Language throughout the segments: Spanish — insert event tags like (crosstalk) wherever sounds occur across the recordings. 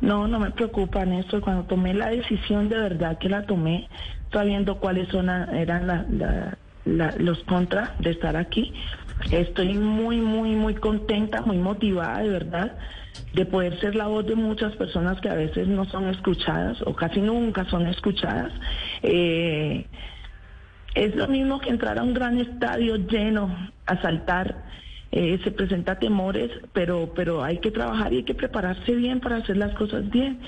No, no me preocupa, Néstor. Cuando tomé la decisión, de verdad que la tomé, sabiendo cuáles son eran los contras de estar aquí. Estoy muy, muy, muy contenta, muy motivada, de verdad, de poder ser la voz de muchas personas que a veces no son escuchadas o casi nunca son escuchadas. Eh, es lo mismo que entrar a un gran estadio lleno a saltar. Eh, se presenta temores, pero, pero hay que trabajar y hay que prepararse bien para hacer las cosas bien.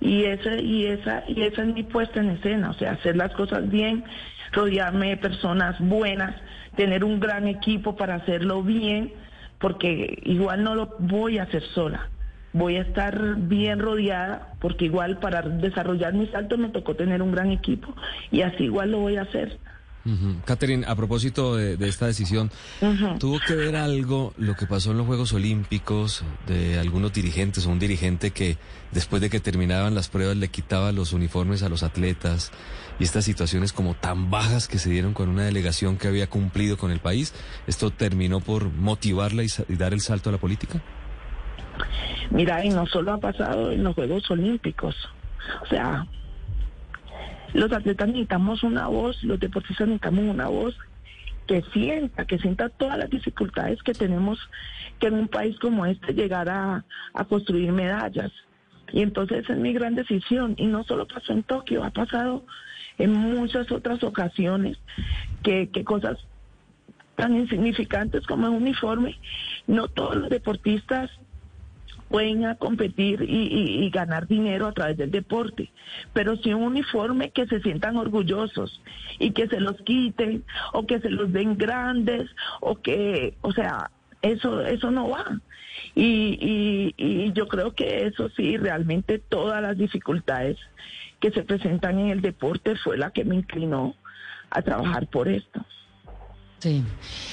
Y esa, y esa, y esa es mi puesta en escena, o sea, hacer las cosas bien, rodearme de personas buenas, tener un gran equipo para hacerlo bien, porque igual no lo voy a hacer sola. Voy a estar bien rodeada, porque igual para desarrollar mis saltos me tocó tener un gran equipo y así igual lo voy a hacer. Catherine, a propósito de, esta decisión, ¿tuvo que ver algo lo que pasó en los Juegos Olímpicos de algunos dirigentes o un dirigente que después de que terminaban las pruebas le quitaba los uniformes a los atletas y estas situaciones como tan bajas que se dieron con una delegación que había cumplido con el país? ¿Esto terminó por motivarla y dar el salto a la política? Mira, y no solo ha pasado en los Juegos Olímpicos. O sea, los atletas necesitamos una voz, los deportistas necesitamos una voz que sienta, que sienta todas las dificultades que tenemos que en un país como este llegar a, construir medallas. Y entonces es mi gran decisión. Y no solo pasó en Tokio, ha pasado en muchas otras ocasiones que, que cosas tan insignificantes como un uniforme, no todos los deportistas pueden a competir y, ganar dinero a través del deporte, pero si un uniforme que se sientan orgullosos y que se los quiten o que se los den grandes o que, o sea, eso eso no va. Y, y yo creo que eso sí, realmente todas las dificultades que se presentan en el deporte fue la que me inclinó a trabajar por esto. Sí,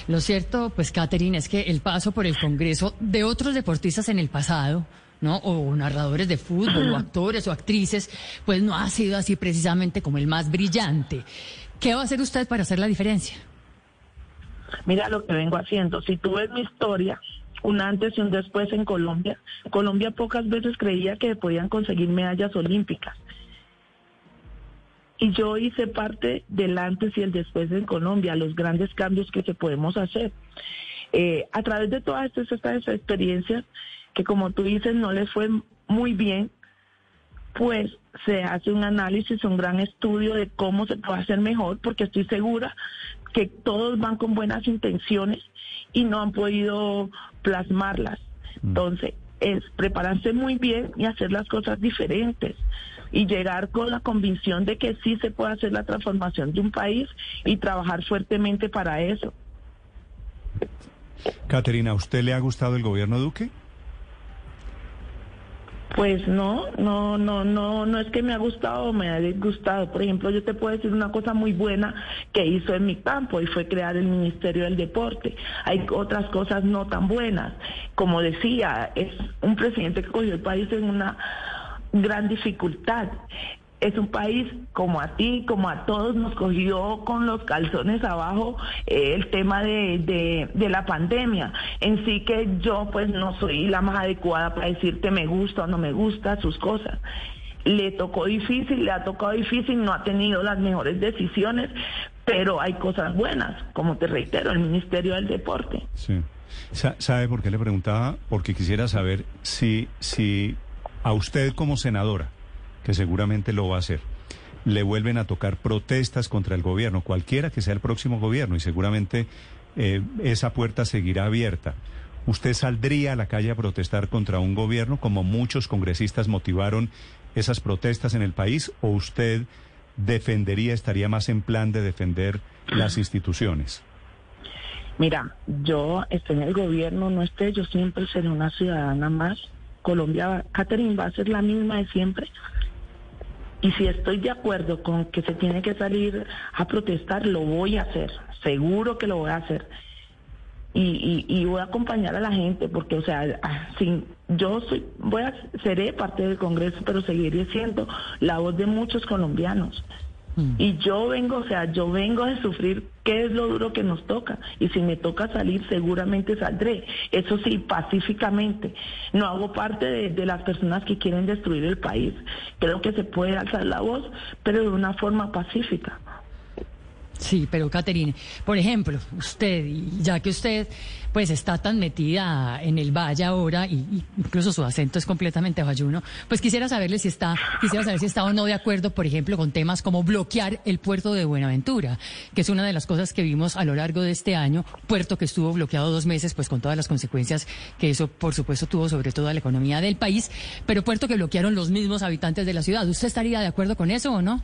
lo cierto, pues, Catherine, es que el paso por el Congreso de otros deportistas en el pasado, ¿no? O narradores de fútbol, o (clears throat) actores o actrices, pues no ha sido así precisamente como el más brillante. ¿Qué va a hacer usted para hacer la diferencia? Mira lo que vengo haciendo. Si tú ves mi historia, un antes y un después en Colombia, Colombia pocas veces creía que podían conseguir medallas olímpicas y yo hice parte del antes y el después en Colombia, los grandes cambios que se podemos hacer. Eh, a través de todas estas, estas experiencias, que como tú dices no les fue muy bien, pues se hace un análisis, un gran estudio de cómo se puede hacer mejor, porque estoy segura que todos van con buenas intenciones y no han podido plasmarlas. Mm. Entonces, es prepararse muy bien y hacer las cosas diferentes y llegar con la convicción de que sí se puede hacer la transformación de un país y trabajar fuertemente para eso. Caterina, ¿a usted le ha gustado el gobierno Duque? Pues no, no, no, no, no es que me ha gustado o me ha disgustado. Por ejemplo, yo te puedo decir una cosa muy buena que hizo en mi campo y fue crear el Ministerio del Deporte. Hay otras cosas no tan buenas. Como decía, es un presidente que cogió el país en una gran dificultad. Es un país como a ti, como a todos, nos cogió con los calzones abajo eh, el tema de, de, la pandemia. En sí que yo pues no soy la más adecuada para decirte me gusta o no me gusta sus cosas le tocó difícil, le ha tocado difícil, no ha tenido las mejores decisiones, pero hay cosas buenas, como te reitero, el Ministerio del Deporte. Sí. ¿Sabe por qué le preguntaba? Porque quisiera saber si, si a usted como senadora, que seguramente lo va a hacer, le vuelven a tocar protestas contra el gobierno, cualquiera que sea el próximo gobierno, y seguramente eh, esa puerta seguirá abierta. ¿Usted saldría a la calle a protestar contra un gobierno como muchos congresistas motivaron esas protestas en el país o usted defendería, estaría más en plan de defender las (clears throat) instituciones? Mira, yo estoy en el gobierno, no esté, yo siempre seré una ciudadana más Colombia, Catherine va a ser la misma de siempre. Y si estoy de acuerdo con que se tiene que salir a protestar, lo voy a hacer, seguro que lo voy a hacer. Y, voy a acompañar a la gente, porque, o sea, ah, sin, yo soy, voy a, seré parte del Congreso, pero seguiré siendo la voz de muchos colombianos. Mm. Y yo vengo, o sea, yo vengo a sufrir qué es lo duro que nos toca. Y si me toca salir, seguramente saldré. Eso sí, pacíficamente. No hago parte de, de las personas que quieren destruir el país. Creo que se puede alzar la voz, pero de una forma pacífica. Sí, pero Caterine, por ejemplo, usted, ya que usted pues está tan metida en el valle ahora y, incluso su acento es completamente bayuno, pues quisiera saberle si está, quisiera saber si está o no de acuerdo, por ejemplo, con temas como bloquear el puerto de Buenaventura, que es una de las cosas que vimos a lo largo de este año, puerto que estuvo bloqueado dos meses, pues con todas las consecuencias que eso, por supuesto, tuvo sobre todo la economía del país, pero puerto que bloquearon los mismos habitantes de la ciudad. ¿Usted estaría de acuerdo con eso o no?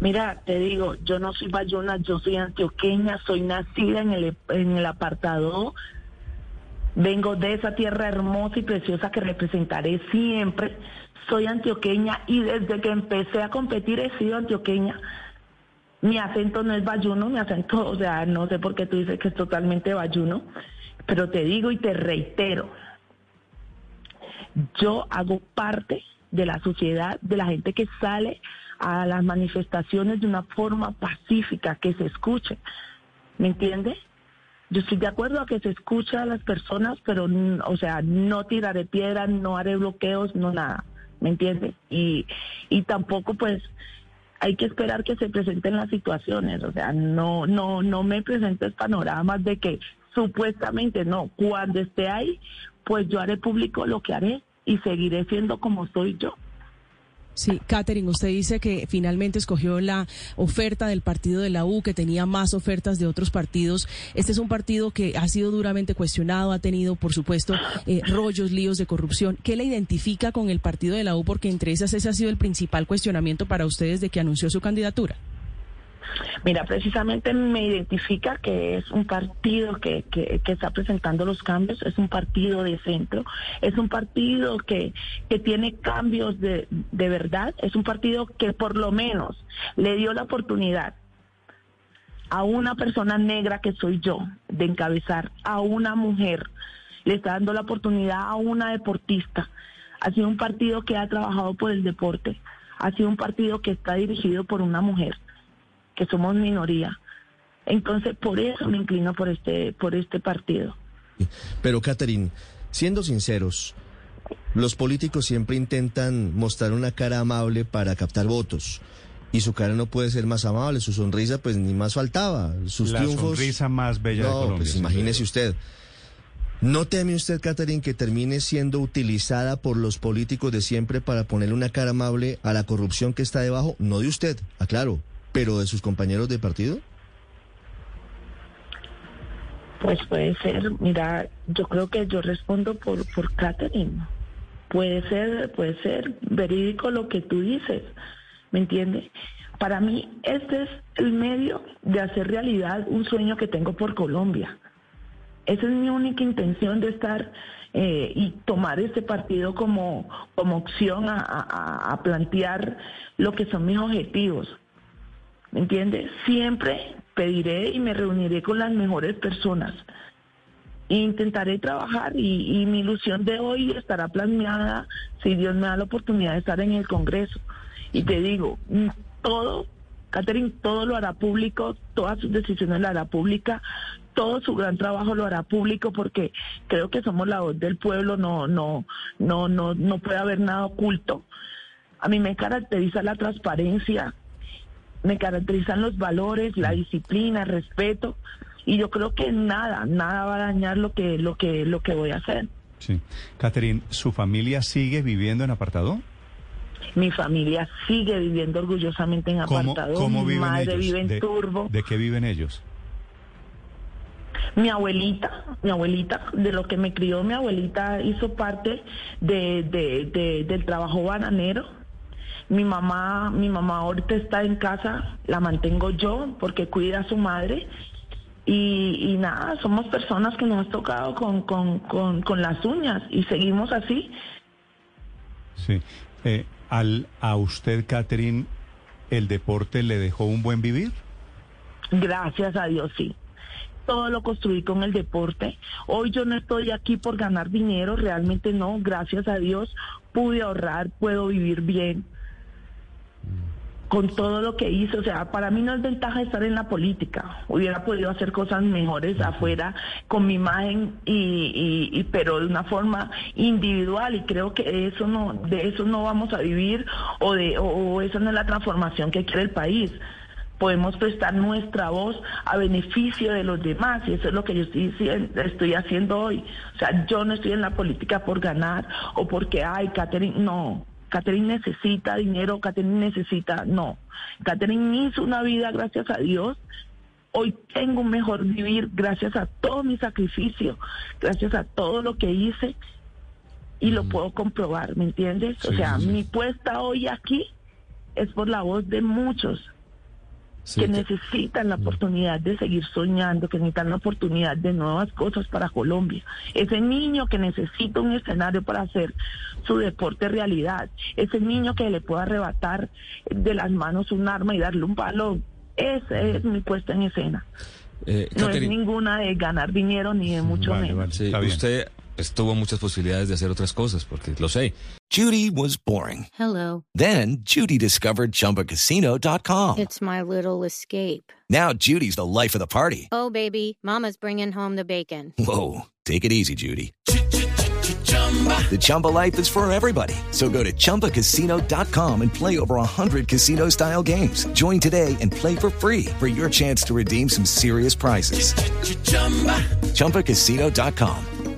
Mira, te digo, yo no soy bayona, yo soy antioqueña, soy nacida en el, en el apartado Vengo de esa tierra hermosa y preciosa que representaré siempre. Soy antioqueña y desde que empecé a competir he sido antioqueña. Mi acento no es bayuno, mi acento, o sea, no sé por qué tú dices que es totalmente bayuno, pero te digo y te reitero, yo hago parte de la sociedad, de la gente que sale a las manifestaciones de una forma pacífica, que se escuche. ¿Me entiendes? Yo estoy de acuerdo a que se escucha a las personas, pero, o sea, no tiraré piedras, no haré bloqueos, no nada, ¿me entiendes? Y, y tampoco, pues, hay que esperar que se presenten las situaciones, o sea, no, no, no me presentes panoramas de que supuestamente no, cuando esté ahí, pues yo haré público lo que haré y seguiré siendo como soy yo. Sí, Catherine, usted dice que finalmente escogió la oferta del partido de la U, que tenía más ofertas de otros partidos. Este es un partido que ha sido duramente cuestionado, ha tenido, por supuesto, eh, rollos, líos de corrupción. ¿Qué le identifica con el partido de la U? Porque entre esas ese ha sido el principal cuestionamiento para ustedes de que anunció su candidatura. Mira, precisamente me identifica que es un partido que, que, está presentando los cambios, es un partido de centro, es un partido que, que tiene cambios de, de verdad, es un partido que por lo menos le dio la oportunidad a una persona negra que soy yo de encabezar, a una mujer, le está dando la oportunidad a una deportista. Ha sido un partido que ha trabajado por el deporte, ha sido un partido que está dirigido por una mujer que somos minoría. Entonces, por eso me inclino por este, por este partido. Pero, Catherine, siendo sinceros, los políticos siempre intentan mostrar una cara amable para captar votos. Y su cara no puede ser más amable, su sonrisa pues ni más faltaba. Sus La sonrisa más bella de Colombia. Pues imagínese usted. ¿No teme usted, Catherine, que termine siendo utilizada por los políticos de siempre para ponerle una cara amable a la corrupción que está debajo? No de usted, aclaro, pero de sus compañeros de partido? Pues puede ser, mira, yo creo que yo respondo por, por Catherine. Puede ser, puede ser verídico lo que tú dices, ¿me entiendes? Para mí este es el medio de hacer realidad un sueño que tengo por Colombia. Esa es mi única intención de estar eh, y tomar este partido como, como opción a plantear lo que son mis objetivos. ¿Me entiendes? Siempre pediré y me reuniré con las mejores personas. E intentaré trabajar y, mi ilusión de hoy estará plasmada si Dios me da la oportunidad de estar en el Congreso. Y te digo, mm, todo, Catherine, todo lo hará público, todas sus decisiones lo hará pública, todo su gran trabajo lo hará público porque creo que somos la voz del pueblo, no, no, no, no, no puede haber nada oculto. A mí me caracteriza la transparencia, me caracterizan los valores, la disciplina, el respeto, y yo creo que nada, nada va a dañar lo que, lo que, lo que voy a hacer. Sí. Catherine, ¿su familia sigue viviendo en apartado? Mi familia sigue viviendo orgullosamente en apartado. ¿Cómo Mi viven madre ellos? vive en ¿De, turbo. ¿De qué viven ellos? Mi abuelita, mi abuelita, de lo que me crió mi abuelita, hizo parte de, de, de, del trabajo bananero Mi mamá, mi mamá ahorita está en casa, la mantengo yo porque cuida a su madre. Y, nada, somos personas que nos hemos tocado con, con, con, las uñas y seguimos así. Sí. Eh, al, ¿A usted, Catherine, el deporte le dejó un buen vivir? Gracias a Dios, sí todo lo construí con el deporte. Hoy yo no estoy aquí por ganar dinero, realmente no, gracias a Dios pude ahorrar, puedo vivir bien con todo lo que hice. O sea, para mí no es ventaja estar en la política. Hubiera podido hacer cosas mejores afuera con mi imagen y, y, pero de una forma individual y creo que eso no de eso no vamos a vivir o de o esa no es la transformación que quiere el país podemos prestar nuestra voz a beneficio de los demás y eso es lo que yo estoy, estoy haciendo hoy. O sea, yo no estoy en la política por ganar o porque, ay, Catherine, no. Catherine necesita dinero, Catherine necesita, no. Catherine hizo una vida, gracias a Dios, hoy tengo un mejor vivir gracias a todo mi sacrificio, gracias a todo lo que hice. Y lo puedo comprobar, ¿me entiendes? o sea, mi puesta hoy aquí es por la voz de muchos que necesitan la oportunidad de seguir soñando, que necesitan la oportunidad de nuevas cosas para Colombia. Ese niño que necesita un escenario para hacer su deporte realidad, ese niño que le pueda arrebatar de las manos un arma y darle un palo, esa es mi puesta en escena. Eh, no es ninguna de ganar dinero ni de mucho menos. usted pues, tuvo muchas posibilidades de hacer otras cosas, porque lo sé. Judy was boring. Hello. Then Judy discovered ChumbaCasino.com. It's my little escape. Now Judy's the life of the party. Oh, baby, mama's bringing home the bacon. Whoa, take it easy, Judy. The Chumba life is for everybody. So go to ChumbaCasino.com and play over 100 casino-style games. Join today and play for free for your chance to redeem some serious prizes. ChumbaCasino.com.